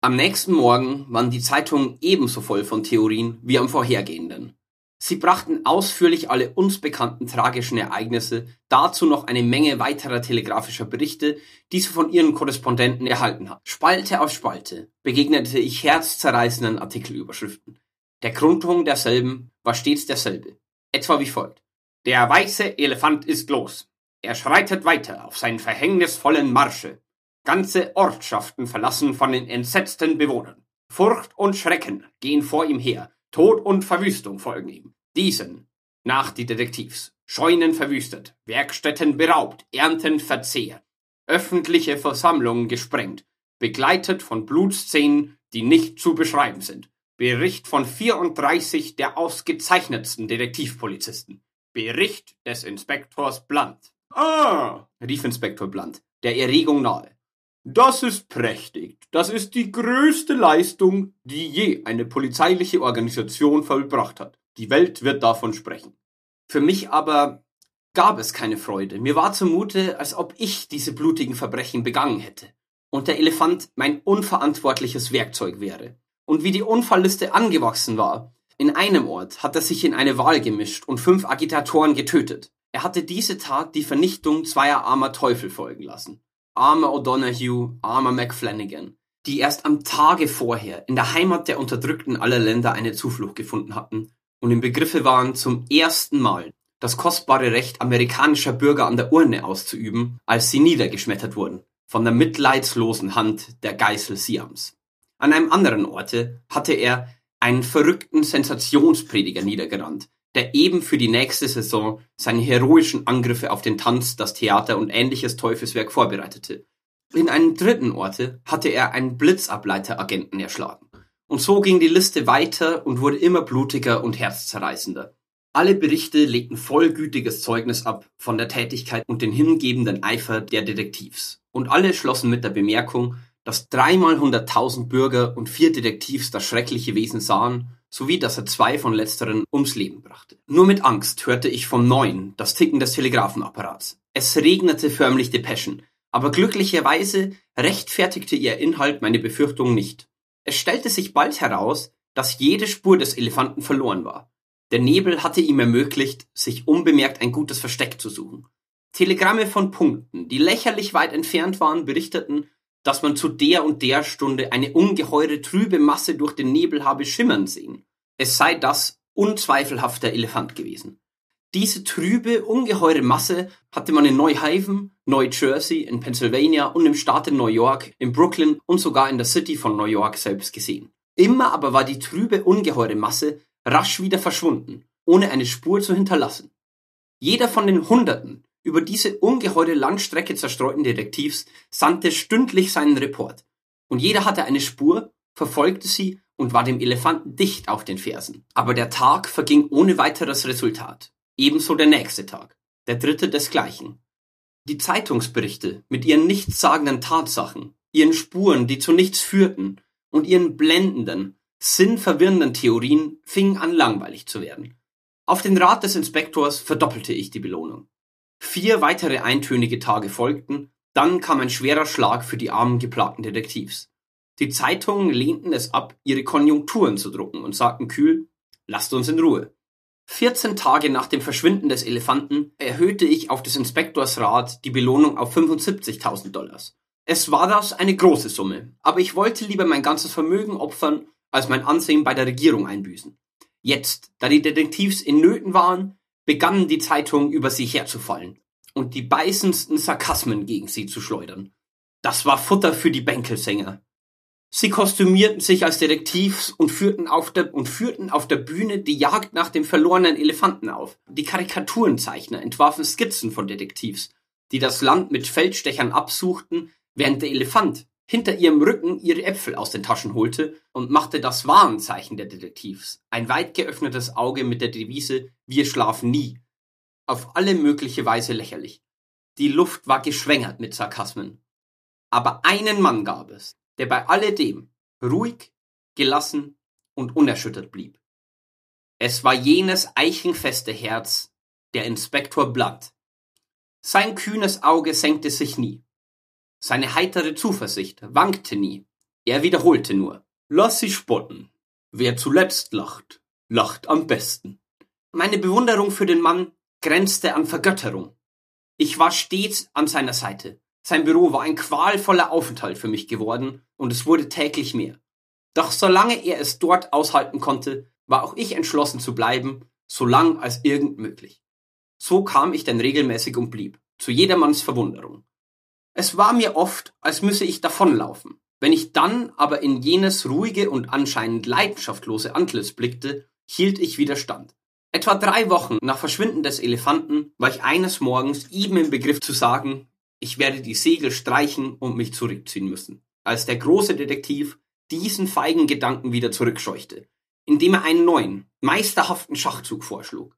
Am nächsten Morgen waren die Zeitungen ebenso voll von Theorien wie am vorhergehenden. Sie brachten ausführlich alle uns bekannten tragischen Ereignisse, dazu noch eine Menge weiterer telegrafischer Berichte, die sie von ihren Korrespondenten erhalten hatten. Spalte auf Spalte begegnete ich herzzerreißenden Artikelüberschriften. Der Grundton derselben war stets derselbe, etwa wie folgt. Der weiße Elefant ist los. Er schreitet weiter auf seinen verhängnisvollen Marsche. Ganze Ortschaften verlassen von den entsetzten Bewohnern. Furcht und Schrecken gehen vor ihm her. Tod und Verwüstung folgen ihm. Diesen, nach die Detektivs, Scheunen verwüstet, Werkstätten beraubt, Ernten verzehrt, öffentliche Versammlungen gesprengt, begleitet von Blutszenen, die nicht zu beschreiben sind. Bericht von 34 der ausgezeichnetsten Detektivpolizisten. Bericht des Inspektors Blunt. Ah, rief Inspektor Blunt, der Erregung nahe. Das ist prächtig. Das ist die größte Leistung, die je eine polizeiliche Organisation vollbracht hat. Die Welt wird davon sprechen. Für mich aber gab es keine Freude. Mir war zumute, als ob ich diese blutigen Verbrechen begangen hätte und der Elefant mein unverantwortliches Werkzeug wäre. Und wie die Unfallliste angewachsen war, in einem Ort hat er sich in eine Wahl gemischt und fünf Agitatoren getötet. Er hatte diese Tat die Vernichtung zweier armer Teufel folgen lassen armer O'Donoghue, armer McFlanagan, die erst am Tage vorher in der Heimat der Unterdrückten aller Länder eine Zuflucht gefunden hatten und im Begriffe waren, zum ersten Mal das kostbare Recht amerikanischer Bürger an der Urne auszuüben, als sie niedergeschmettert wurden von der mitleidslosen Hand der Geißel Siams. An einem anderen Orte hatte er einen verrückten Sensationsprediger niedergerannt, der eben für die nächste Saison seine heroischen Angriffe auf den Tanz, das Theater und ähnliches Teufelswerk vorbereitete. In einem dritten Orte hatte er einen Blitzableiteragenten erschlagen. Und so ging die Liste weiter und wurde immer blutiger und herzzerreißender. Alle Berichte legten vollgütiges Zeugnis ab von der Tätigkeit und den hingebenden Eifer der Detektivs. Und alle schlossen mit der Bemerkung, dass dreimal hunderttausend Bürger und vier Detektivs das schreckliche Wesen sahen sowie dass er zwei von letzteren ums Leben brachte. Nur mit Angst hörte ich vom Neuen das Ticken des Telegrafenapparats. Es regnete förmlich Depeschen, aber glücklicherweise rechtfertigte ihr Inhalt meine Befürchtungen nicht. Es stellte sich bald heraus, dass jede Spur des Elefanten verloren war. Der Nebel hatte ihm ermöglicht, sich unbemerkt ein gutes Versteck zu suchen. Telegramme von Punkten, die lächerlich weit entfernt waren, berichteten, dass man zu der und der Stunde eine ungeheure trübe Masse durch den Nebel habe schimmern sehen. Es sei das unzweifelhaft der Elefant gewesen. Diese trübe, ungeheure Masse hatte man in Neuhaven, Neu Jersey, in Pennsylvania und im Staate New York, in Brooklyn und sogar in der City von New York selbst gesehen. Immer aber war die trübe, ungeheure Masse rasch wieder verschwunden, ohne eine Spur zu hinterlassen. Jeder von den Hunderten, über diese ungeheure Landstrecke zerstreuten Detektivs sandte stündlich seinen Report. Und jeder hatte eine Spur, verfolgte sie und war dem Elefanten dicht auf den Fersen. Aber der Tag verging ohne weiteres Resultat. Ebenso der nächste Tag. Der dritte desgleichen. Die Zeitungsberichte mit ihren nichtssagenden Tatsachen, ihren Spuren, die zu nichts führten, und ihren blendenden, sinnverwirrenden Theorien fingen an langweilig zu werden. Auf den Rat des Inspektors verdoppelte ich die Belohnung. Vier weitere eintönige Tage folgten, dann kam ein schwerer Schlag für die armen geplagten Detektivs. Die Zeitungen lehnten es ab, ihre Konjunkturen zu drucken und sagten kühl, lasst uns in Ruhe. 14 Tage nach dem Verschwinden des Elefanten erhöhte ich auf des Inspektors Rat die Belohnung auf 75.000 Dollars. Es war das eine große Summe, aber ich wollte lieber mein ganzes Vermögen opfern, als mein Ansehen bei der Regierung einbüßen. Jetzt, da die Detektivs in Nöten waren, begannen die Zeitungen über sie herzufallen und die beißendsten Sarkasmen gegen sie zu schleudern. Das war Futter für die Bänkelsänger. Sie kostümierten sich als Detektivs und führten auf der, und führten auf der Bühne die Jagd nach dem verlorenen Elefanten auf. Die Karikaturenzeichner entwarfen Skizzen von Detektivs, die das Land mit Feldstechern absuchten, während der Elefant hinter ihrem Rücken ihre Äpfel aus den Taschen holte und machte das Warnzeichen der Detektivs, ein weit geöffnetes Auge mit der Devise Wir schlafen nie, auf alle mögliche Weise lächerlich. Die Luft war geschwängert mit Sarkasmen. Aber einen Mann gab es, der bei alledem ruhig, gelassen und unerschüttert blieb. Es war jenes eichenfeste Herz, der Inspektor Blood. Sein kühnes Auge senkte sich nie. Seine heitere Zuversicht wankte nie. Er wiederholte nur, lass sie spotten. Wer zuletzt lacht, lacht am besten. Meine Bewunderung für den Mann grenzte an Vergötterung. Ich war stets an seiner Seite. Sein Büro war ein qualvoller Aufenthalt für mich geworden, und es wurde täglich mehr. Doch solange er es dort aushalten konnte, war auch ich entschlossen zu bleiben, so lang als irgend möglich. So kam ich denn regelmäßig und blieb, zu jedermanns Verwunderung. Es war mir oft, als müsse ich davonlaufen. Wenn ich dann aber in jenes ruhige und anscheinend leidenschaftslose Antlitz blickte, hielt ich Widerstand. Etwa drei Wochen nach Verschwinden des Elefanten war ich eines Morgens eben im Begriff zu sagen, ich werde die Segel streichen und mich zurückziehen müssen, als der große Detektiv diesen feigen Gedanken wieder zurückscheuchte, indem er einen neuen, meisterhaften Schachzug vorschlug,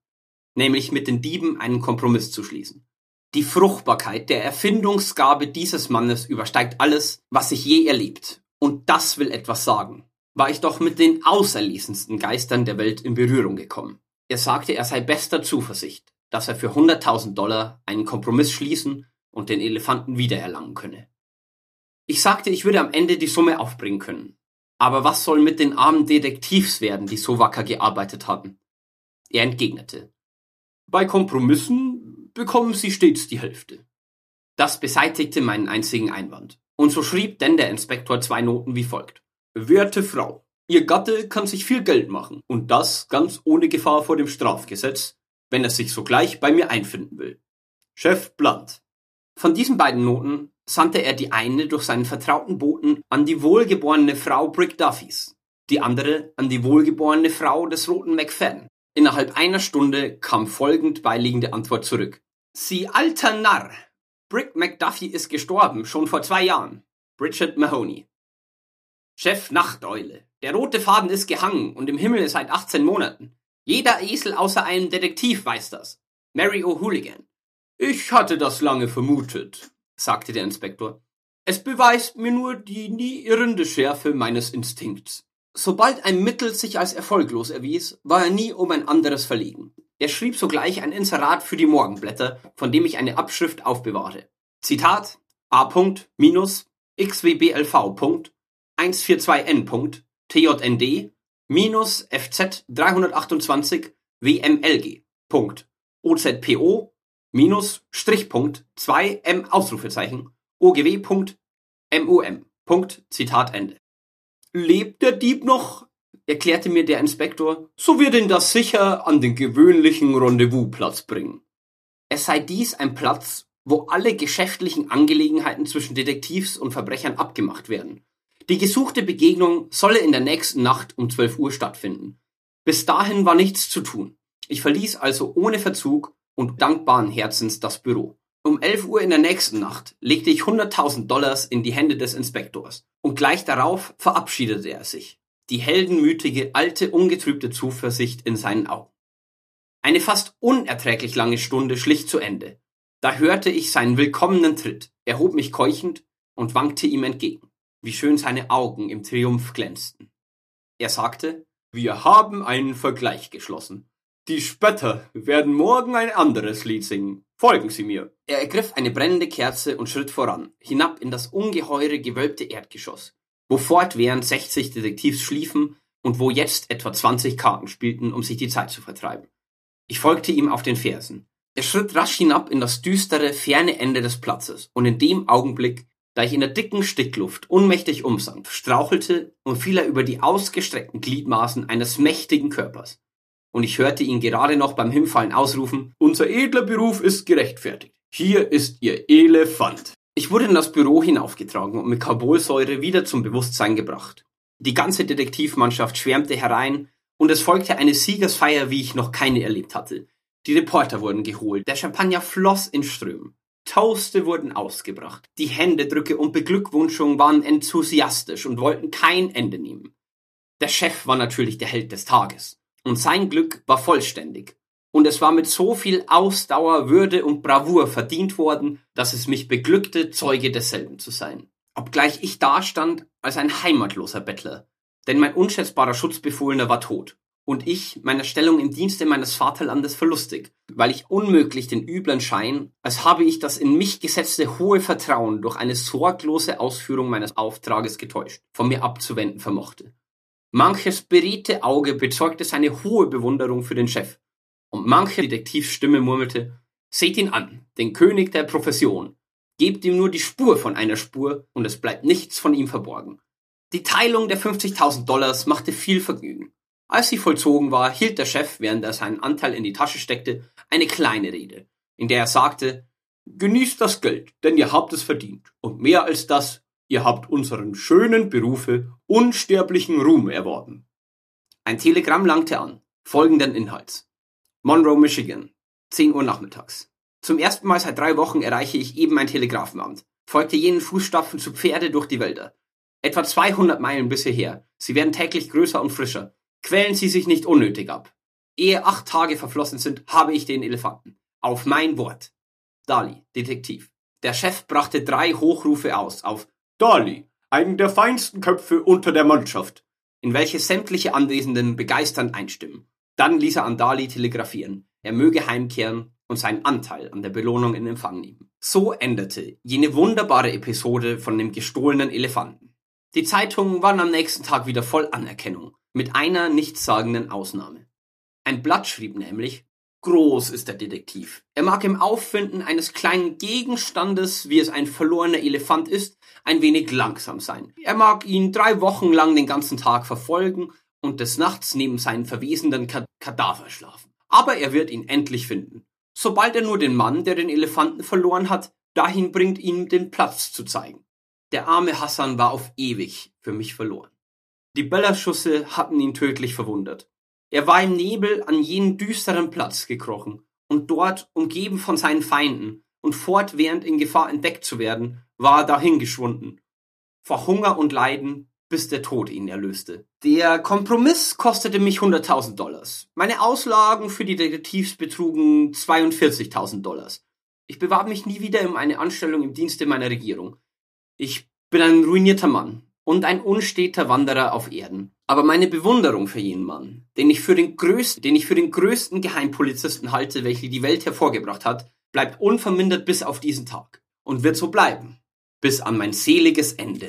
nämlich mit den Dieben einen Kompromiss zu schließen. Die Fruchtbarkeit der Erfindungsgabe dieses Mannes übersteigt alles, was ich je erlebt. Und das will etwas sagen. War ich doch mit den auserlesensten Geistern der Welt in Berührung gekommen. Er sagte, er sei bester Zuversicht, dass er für 100.000 Dollar einen Kompromiss schließen und den Elefanten wiedererlangen könne. Ich sagte, ich würde am Ende die Summe aufbringen können. Aber was soll mit den armen Detektivs werden, die so wacker gearbeitet hatten? Er entgegnete. Bei Kompromissen bekommen sie stets die Hälfte. Das beseitigte meinen einzigen Einwand. Und so schrieb denn der Inspektor zwei Noten wie folgt. Werte Frau, Ihr Gatte kann sich viel Geld machen, und das ganz ohne Gefahr vor dem Strafgesetz, wenn er sich sogleich bei mir einfinden will. Chef Blunt. Von diesen beiden Noten sandte er die eine durch seinen vertrauten Boten an die wohlgeborene Frau Brick Duffys, die andere an die wohlgeborene Frau des roten McFadden. Innerhalb einer Stunde kam folgend beiliegende Antwort zurück. Sie alter Narr! Brick McDuffie ist gestorben, schon vor zwei Jahren. Bridget Mahoney. Chef Nachteule. Der rote Faden ist gehangen und im Himmel seit 18 Monaten. Jeder Esel außer einem Detektiv weiß das. Mary O'Hooligan. Ich hatte das lange vermutet, sagte der Inspektor. Es beweist mir nur die nie irrende Schärfe meines Instinkts. Sobald ein Mittel sich als erfolglos erwies, war er nie um ein anderes verlegen. Er schrieb sogleich ein Inserat für die Morgenblätter, von dem ich eine Abschrift aufbewahre. Zitat A. minus xwblv. 142n. TJND minus FZ 328 WMLG. OZPO minus Strichpunkt 2 M Ausrufezeichen OGW Punkt MUM. Punkt Zitat Ende. Lebt der Dieb noch? Erklärte mir der Inspektor, so wird ihn das sicher an den gewöhnlichen Rendezvousplatz bringen. Es sei dies ein Platz, wo alle geschäftlichen Angelegenheiten zwischen Detektivs und Verbrechern abgemacht werden. Die gesuchte Begegnung solle in der nächsten Nacht um 12 Uhr stattfinden. Bis dahin war nichts zu tun. Ich verließ also ohne Verzug und dankbaren Herzens das Büro. Um 11 Uhr in der nächsten Nacht legte ich 100.000 Dollars in die Hände des Inspektors und gleich darauf verabschiedete er sich. Die heldenmütige, alte, ungetrübte Zuversicht in seinen Augen. Eine fast unerträglich lange Stunde schlich zu Ende. Da hörte ich seinen willkommenen Tritt, erhob mich keuchend und wankte ihm entgegen. Wie schön seine Augen im Triumph glänzten. Er sagte, wir haben einen Vergleich geschlossen. Die Spötter werden morgen ein anderes Lied singen. Folgen Sie mir. Er ergriff eine brennende Kerze und schritt voran, hinab in das ungeheure gewölbte Erdgeschoss, wo fortwährend 60 Detektivs schliefen und wo jetzt etwa 20 Karten spielten, um sich die Zeit zu vertreiben. Ich folgte ihm auf den Fersen. Er schritt rasch hinab in das düstere, ferne Ende des Platzes, und in dem Augenblick, da ich in der dicken Stickluft unmächtig umsank, strauchelte und fiel er über die ausgestreckten Gliedmaßen eines mächtigen Körpers und ich hörte ihn gerade noch beim Hinfallen ausrufen, unser edler Beruf ist gerechtfertigt. Hier ist Ihr Elefant. Ich wurde in das Büro hinaufgetragen und mit Carbolsäure wieder zum Bewusstsein gebracht. Die ganze Detektivmannschaft schwärmte herein und es folgte eine Siegersfeier, wie ich noch keine erlebt hatte. Die Reporter wurden geholt, der Champagner floss in Strömen. Toaste wurden ausgebracht. Die Händedrücke und Beglückwunschungen waren enthusiastisch und wollten kein Ende nehmen. Der Chef war natürlich der Held des Tages. Und sein Glück war vollständig. Und es war mit so viel Ausdauer, Würde und Bravour verdient worden, dass es mich beglückte, Zeuge desselben zu sein. Obgleich ich dastand als ein heimatloser Bettler. Denn mein unschätzbarer Schutzbefohlener war tot. Und ich meiner Stellung im Dienste meines Vaterlandes verlustig, weil ich unmöglich den üblen Schein, als habe ich das in mich gesetzte hohe Vertrauen durch eine sorglose Ausführung meines Auftrages getäuscht, von mir abzuwenden vermochte. Manches beredte Auge bezeugte seine hohe Bewunderung für den Chef, und manche Detektivstimme murmelte, seht ihn an, den König der Profession, gebt ihm nur die Spur von einer Spur, und es bleibt nichts von ihm verborgen. Die Teilung der 50.000 Dollars machte viel Vergnügen. Als sie vollzogen war, hielt der Chef, während er seinen Anteil in die Tasche steckte, eine kleine Rede, in der er sagte, Genießt das Geld, denn ihr habt es verdient, und mehr als das, Ihr habt unseren schönen Berufe unsterblichen Ruhm erworben. Ein Telegramm langte an, folgenden Inhalts. Monroe, Michigan, 10 Uhr nachmittags. Zum ersten Mal seit drei Wochen erreiche ich eben ein Telegrafenamt, folgte jenen Fußstapfen zu Pferde durch die Wälder. Etwa 200 Meilen bis hierher. Sie werden täglich größer und frischer. Quälen Sie sich nicht unnötig ab. Ehe acht Tage verflossen sind, habe ich den Elefanten. Auf mein Wort. Dali, Detektiv. Der Chef brachte drei Hochrufe aus auf Dali, einen der feinsten Köpfe unter der Mannschaft, in welche sämtliche Anwesenden begeisternd einstimmen. Dann ließ er an Dali telegrafieren, er möge heimkehren und seinen Anteil an der Belohnung in Empfang nehmen. So endete jene wunderbare Episode von dem gestohlenen Elefanten. Die Zeitungen waren am nächsten Tag wieder voll Anerkennung, mit einer nichtssagenden Ausnahme. Ein Blatt schrieb nämlich, Groß ist der Detektiv. Er mag im Auffinden eines kleinen Gegenstandes, wie es ein verlorener Elefant ist, ein wenig langsam sein. Er mag ihn drei Wochen lang den ganzen Tag verfolgen und des Nachts neben seinen verwesenden Kadaver schlafen. Aber er wird ihn endlich finden. Sobald er nur den Mann, der den Elefanten verloren hat, dahin bringt, ihm den Platz zu zeigen. Der arme Hassan war auf ewig für mich verloren. Die Böllerschüsse hatten ihn tödlich verwundet. Er war im Nebel an jenen düsteren Platz gekrochen, und dort, umgeben von seinen Feinden und fortwährend in Gefahr entdeckt zu werden, war er dahingeschwunden. Vor Hunger und Leiden, bis der Tod ihn erlöste. Der Kompromiss kostete mich 100.000 Dollars. Meine Auslagen für die Detektivs betrugen 42.000 Dollars. Ich bewarb mich nie wieder um eine Anstellung im Dienste meiner Regierung. Ich bin ein ruinierter Mann und ein unsteter Wanderer auf Erden. Aber meine Bewunderung für jenen Mann, den ich für den größten, den ich für den größten Geheimpolizisten halte, welche die Welt hervorgebracht hat, bleibt unvermindert bis auf diesen Tag und wird so bleiben, bis an mein seliges Ende.